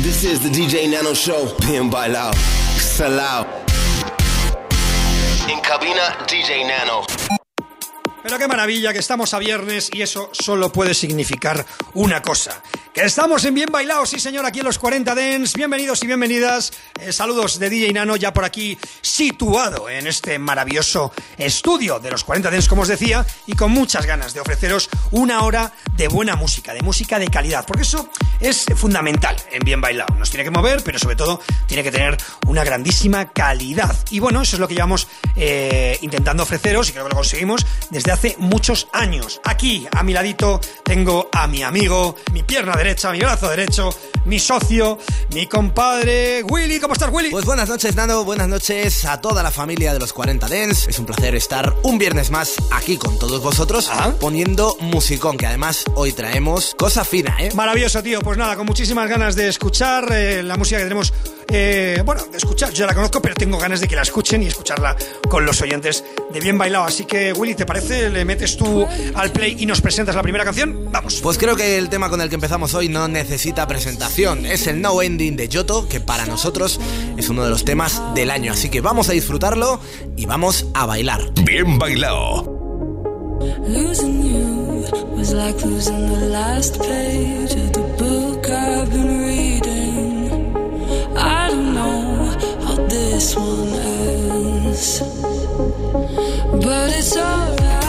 This is the DJ Nano Show. Bien bailado. Salao. En cabina, DJ Nano. Pero qué maravilla que estamos a viernes y eso solo puede significar una cosa. Que estamos en Bien Bailado, sí señor, aquí en los 40 Dens. Bienvenidos y bienvenidas. Eh, saludos de DJ Nano ya por aquí situado en este maravilloso estudio de los 40 Dens, como os decía, y con muchas ganas de ofreceros una hora de buena música, de música de calidad, porque eso es fundamental en Bien Bailado. Nos tiene que mover, pero sobre todo tiene que tener una grandísima calidad. Y bueno, eso es lo que llevamos eh, intentando ofreceros y creo que lo conseguimos desde hace muchos años. Aquí, a mi ladito, tengo a mi amigo, mi pierna derecha, mi brazo derecho, mi socio, mi compadre Willy. ¿Cómo estás, Willy? Pues buenas noches, Nano. Buenas noches a toda la familia de los 40 Dens. Es un placer estar un viernes más aquí con todos vosotros Ah. poniendo musicón, que además hoy traemos cosa fina, ¿eh? Maravilloso, tío. Pues nada, con muchísimas ganas de escuchar eh, la música que tenemos. eh, bueno, de escuchar, yo ya la conozco, pero tengo ganas de que la escuchen y escucharla con los oyentes de Bien Bailado. Así que, Willy, ¿te parece? ¿Le metes tú al play y nos presentas la primera canción? Vamos. Pues creo que el tema con el que empezamos hoy no necesita presentación. Es el No Ending de Yoto, que para nosotros es uno de los temas del año. Así que vamos a disfrutarlo y vamos a bailar. Bien bailado. Losing you was like losing the last page of the book I've been reading. I don't know how this one ends, but it's alright.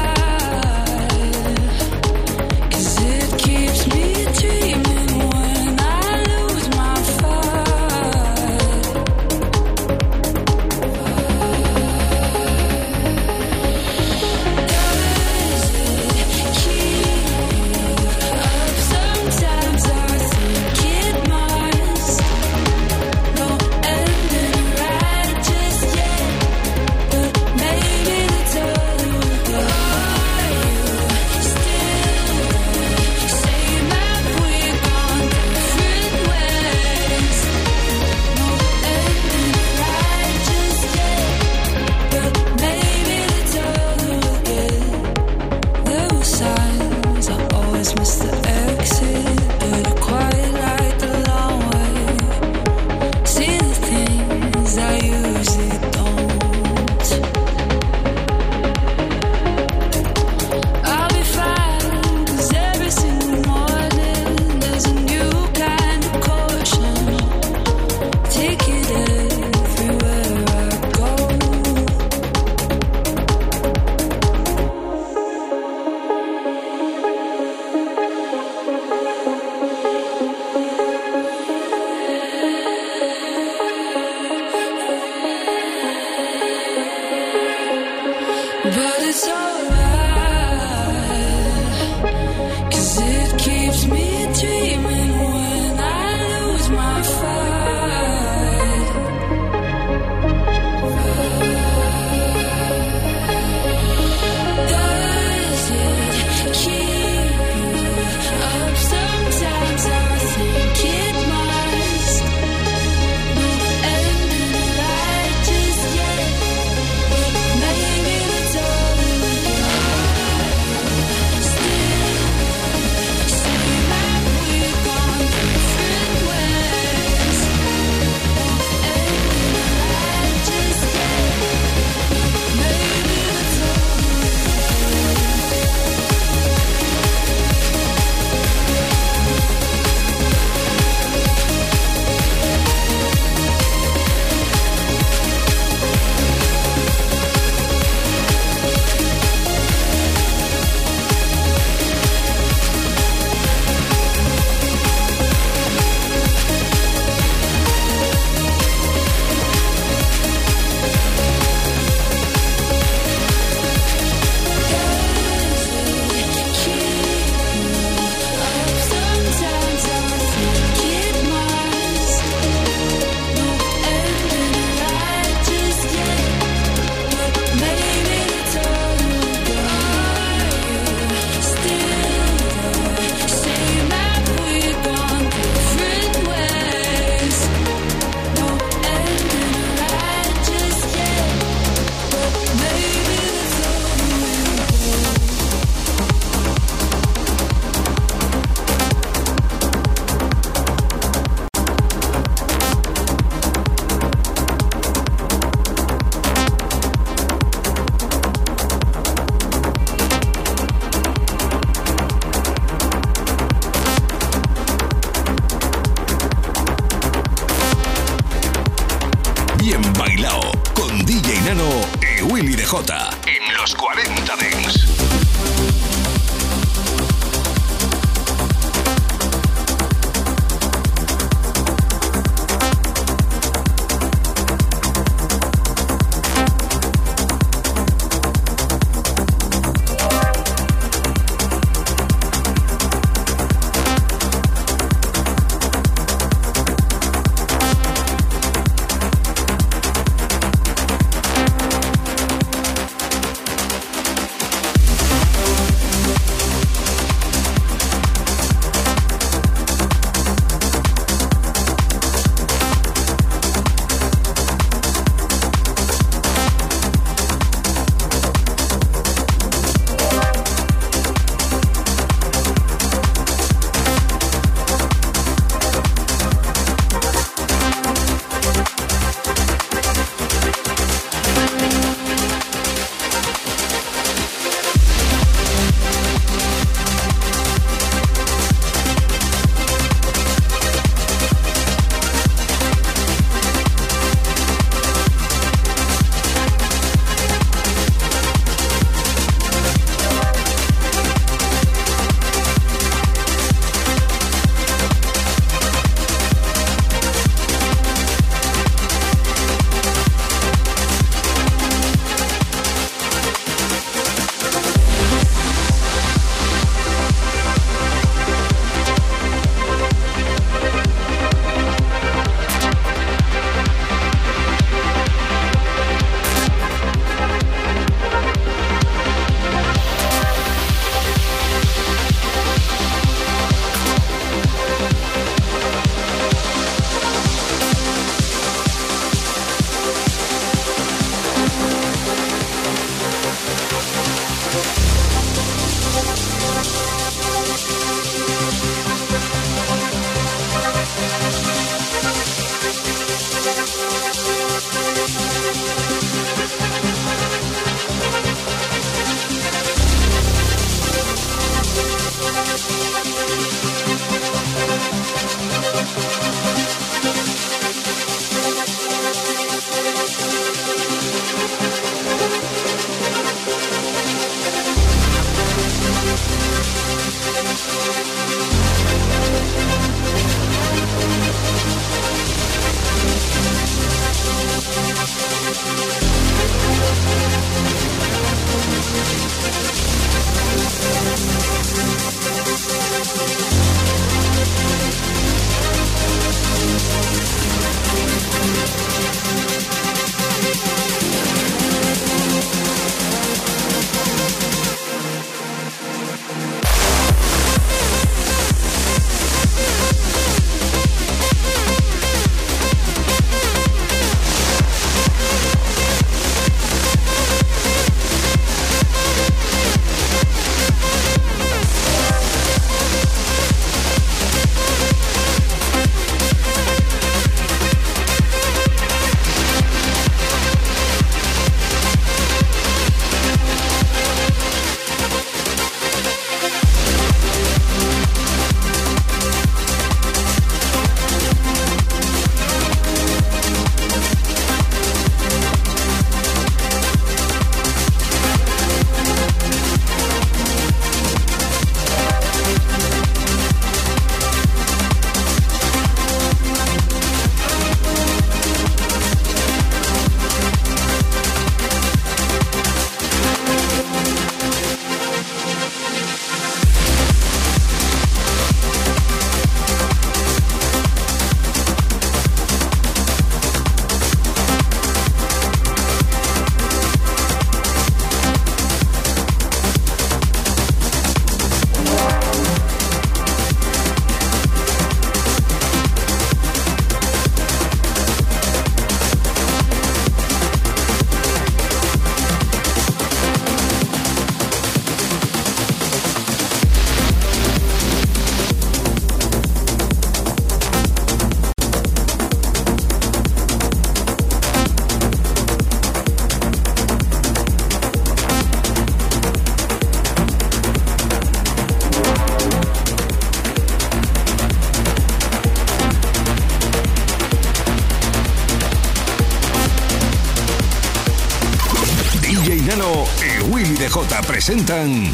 Presentan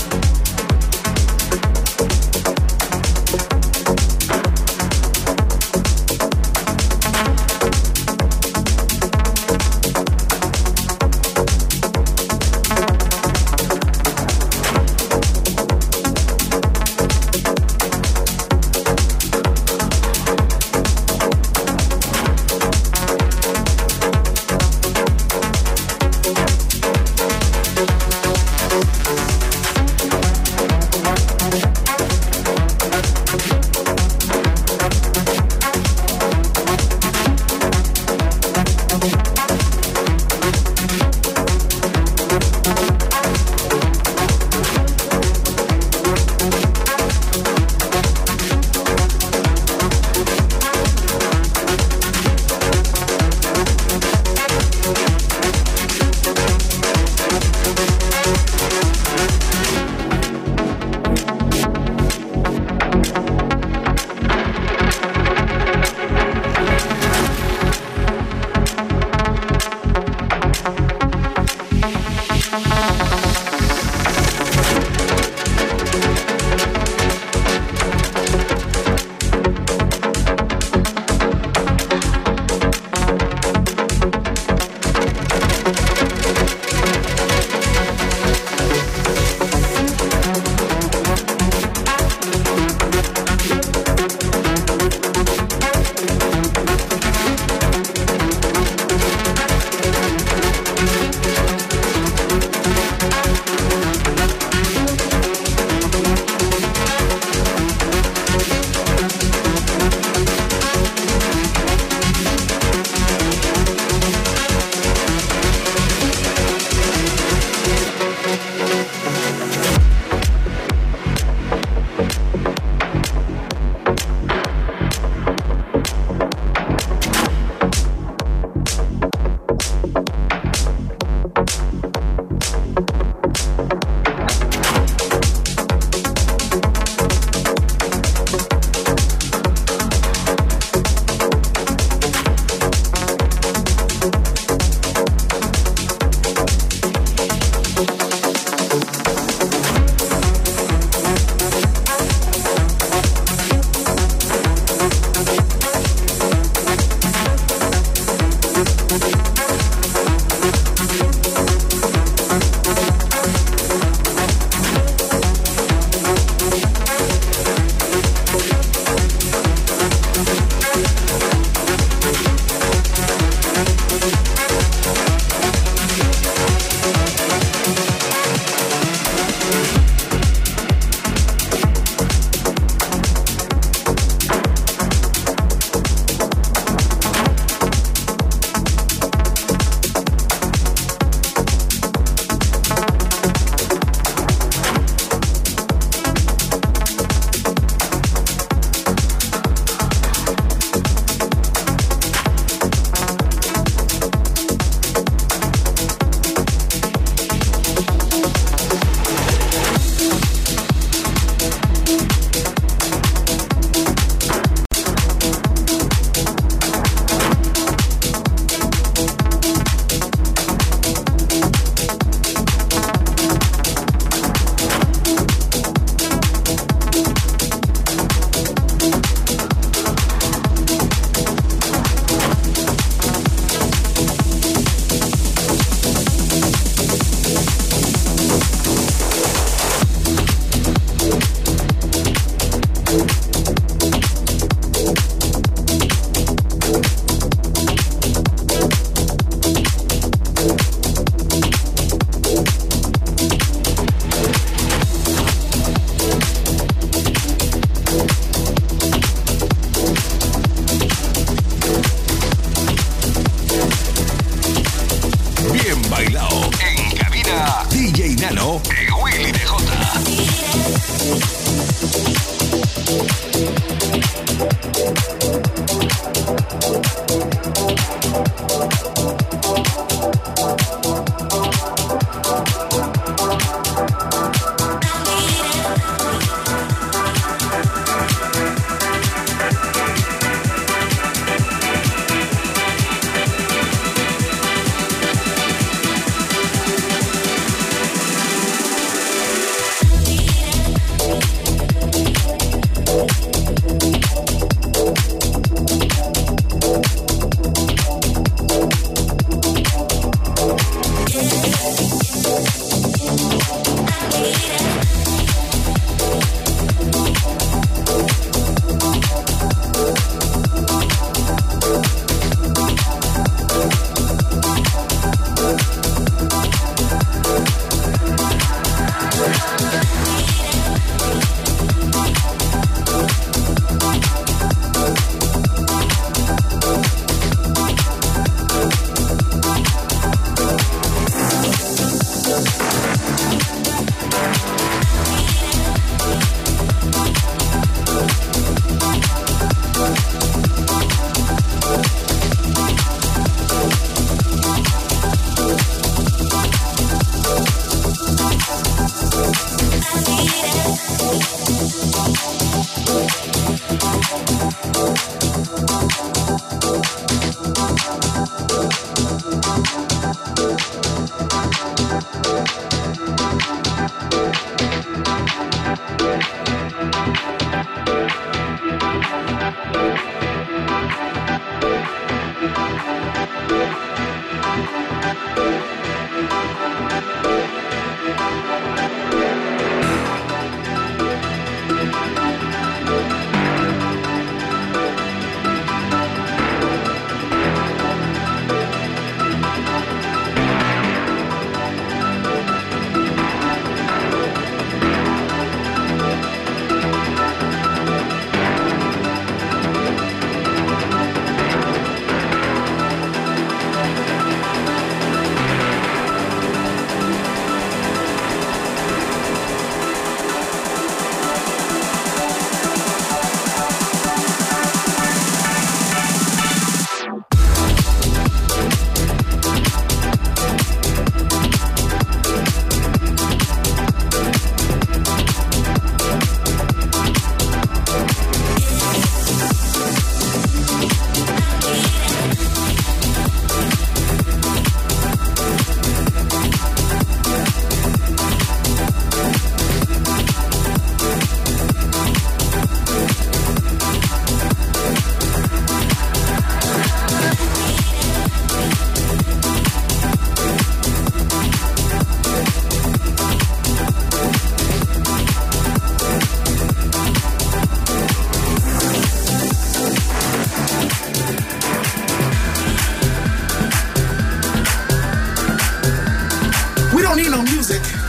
don't need no music.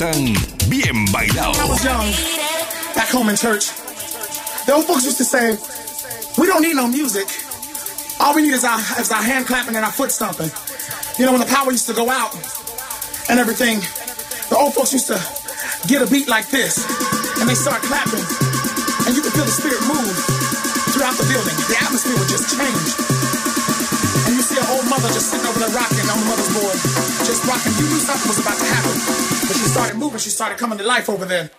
Bien Bailado. I was young, back home in church, the old folks used to say, we don't need no music. All we need is our, is our hand clapping and our foot stomping. You know, when the power used to go out and everything, the old folks used to get a beat like this, and they start clapping, and you could feel the spirit move throughout the building. The atmosphere would just change. And you see an old mother just sitting over there rocking on the mother's board, just rocking. You knew something was about to happen. But she started moving, she started coming to life over there.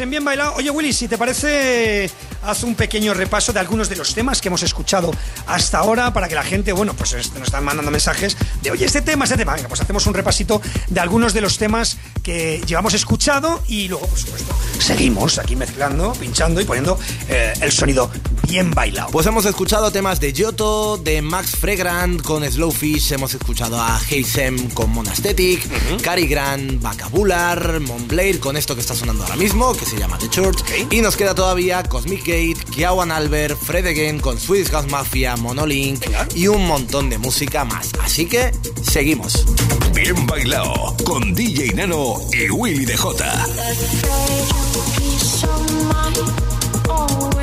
En Bien Bailado. Oye, Willy, si te parece, haz un pequeño repaso de algunos de los temas que hemos escuchado hasta ahora para que la gente, bueno, pues nos están mandando mensajes de, oye, este tema, este tema. Venga, pues hacemos un repasito de algunos de los temas que llevamos escuchado y luego, por supuesto, seguimos aquí mezclando, pinchando y poniendo eh, el sonido bien bailado. Pues hemos escuchado temas de Giotto, de Max Fregrand con Slowfish, hemos escuchado a Heisem con Monastetic, Cary Grant, Bacabular, Montblair con esto que está sonando ahora mismo, que se llama The Church, y nos queda todavía Cosmic Gate, Kiawan Albert, Fred Again con Swedish House Mafia, Monolink y un montón de música más. Así que seguimos. Bien bailado con DJ Nano y Willy DJ.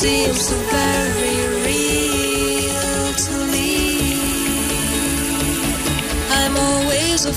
seems so very real to leave. I'm always a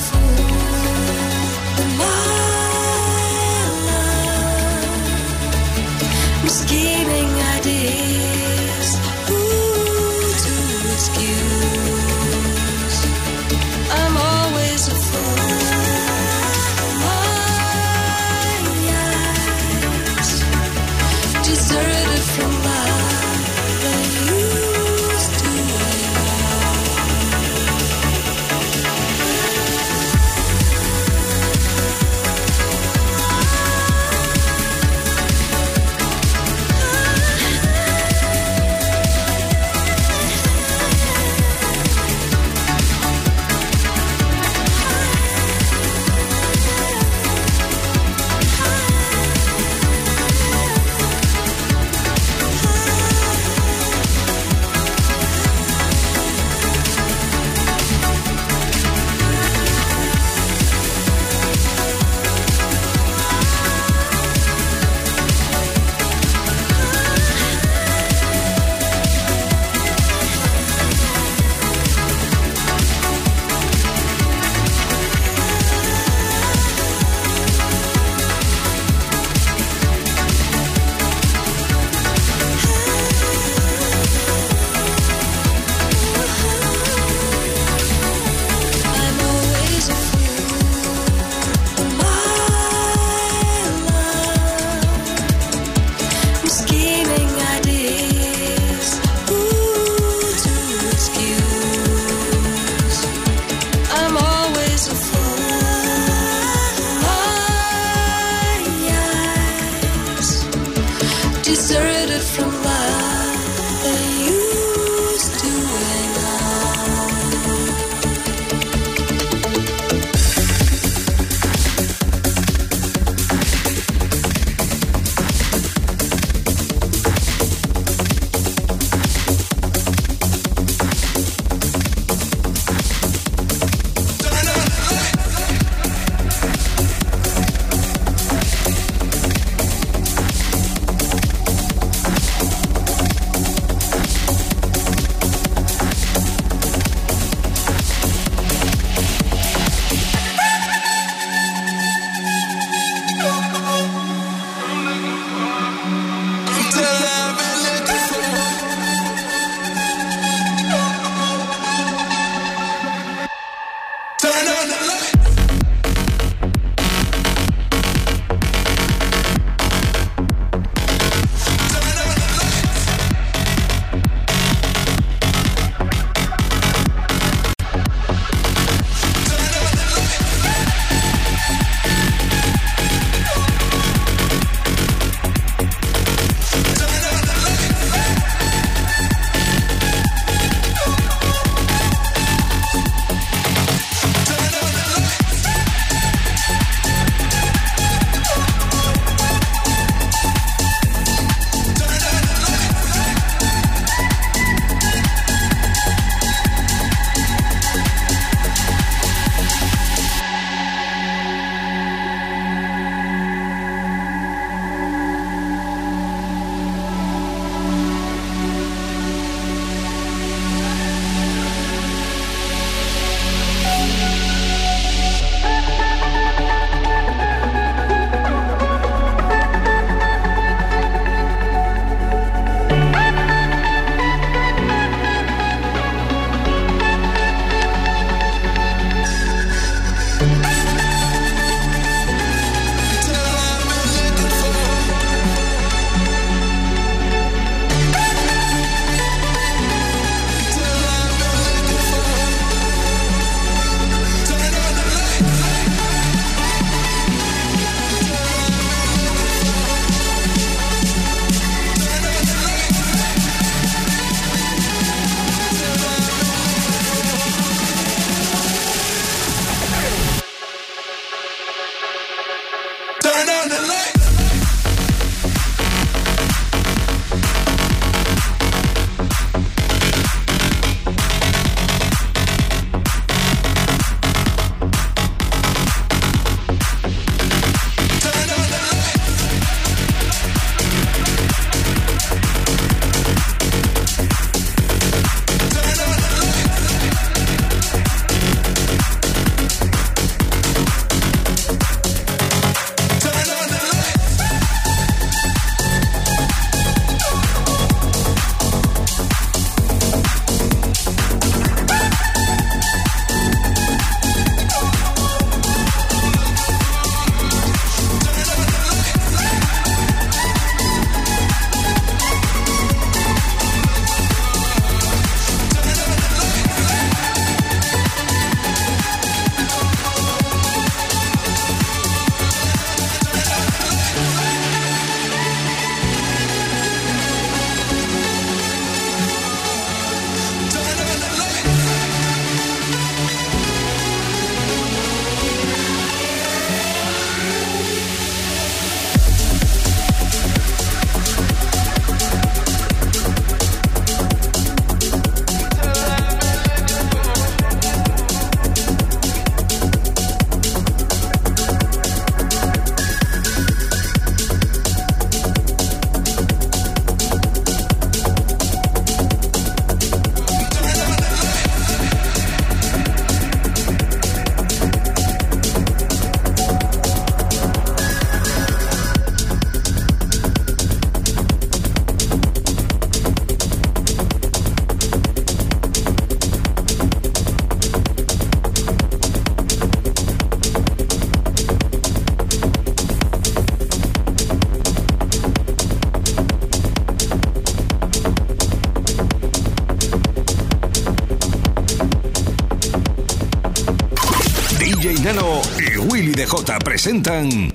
presentan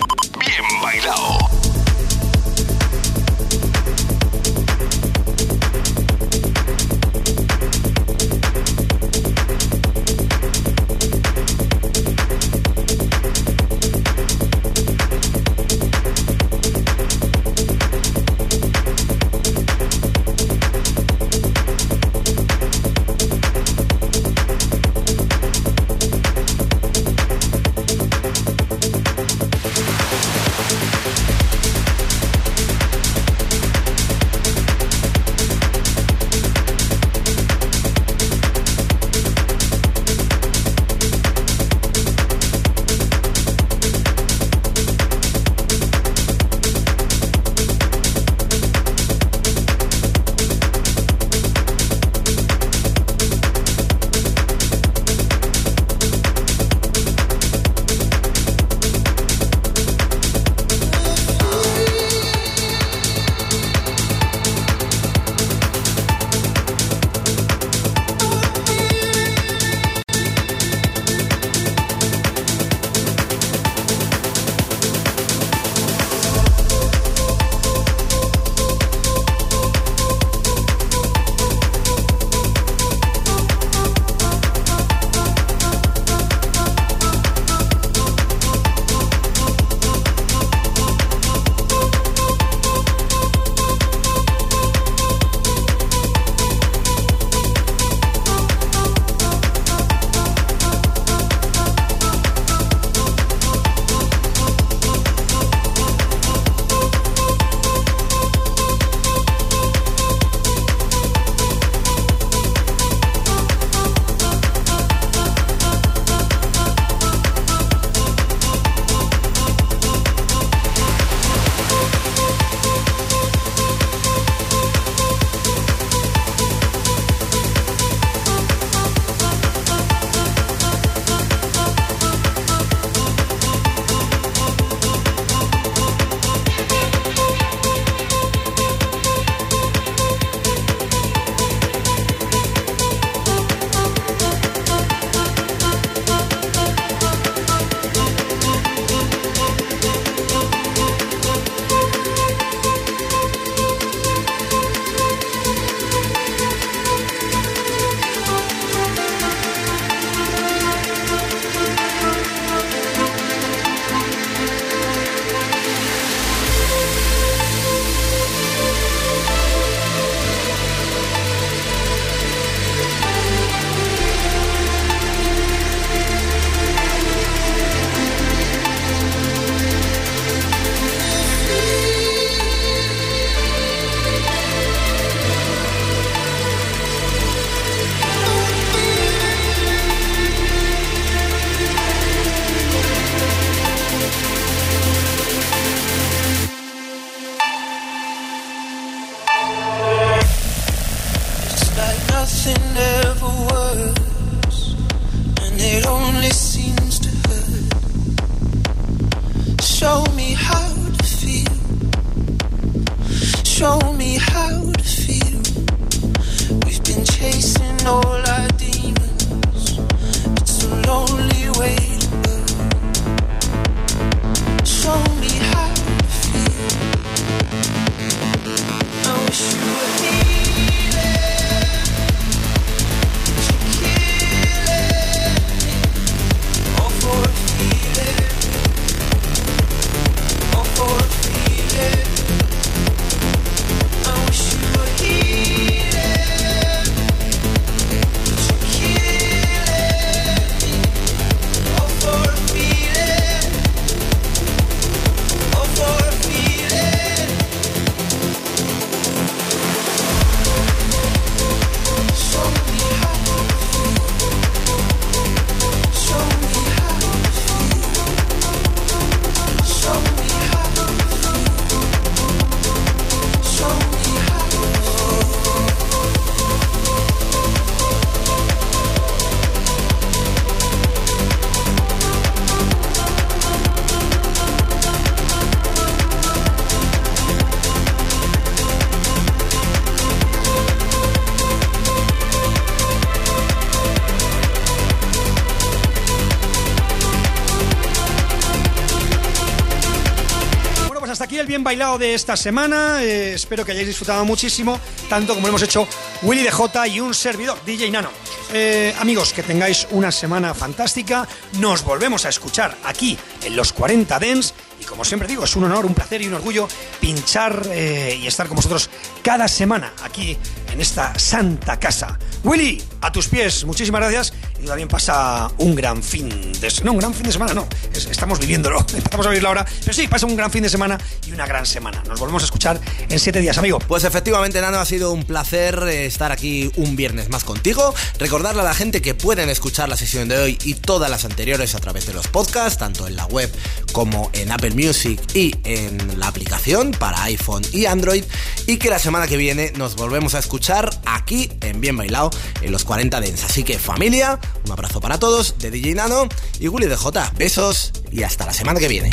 bailado de esta semana. Eh, espero que hayáis disfrutado muchísimo, tanto como hemos hecho Willy DJ y un servidor, DJ Nano. Eh, amigos, que tengáis una semana fantástica. Nos volvemos a escuchar aquí en los 40 Dens. Y como siempre digo, es un honor, un placer y un orgullo pinchar eh, y estar con vosotros cada semana aquí en esta santa casa. Willy, a tus pies, muchísimas gracias. Y también pasa un gran fin de No, un gran fin de semana, no. Es- estamos viviéndolo. Empezamos a vivirlo ahora. Pero sí, pasa un gran fin de semana y una gran semana. Nos volvemos a escuchar en siete días, amigo. Pues efectivamente, Nano, ha sido un placer eh, estar aquí un viernes más contigo. Recordarle a la gente que pueden escuchar la sesión de hoy y todas las anteriores a través de los podcasts, tanto en la web como en Apple Music y en la aplicación para iPhone y Android. Y que la semana que viene nos volvemos a escuchar aquí en Bien Bailado en los 40 Dents. Así que familia, un abrazo para todos de DJ Nano y Willy DJ. Besos y hasta la semana que viene.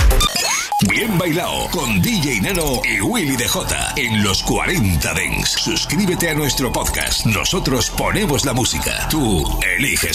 Bien bailado con DJ Nano y Willy DJ en los 40 Dents. Suscríbete a nuestro podcast. Nosotros ponemos la música. Tú eliges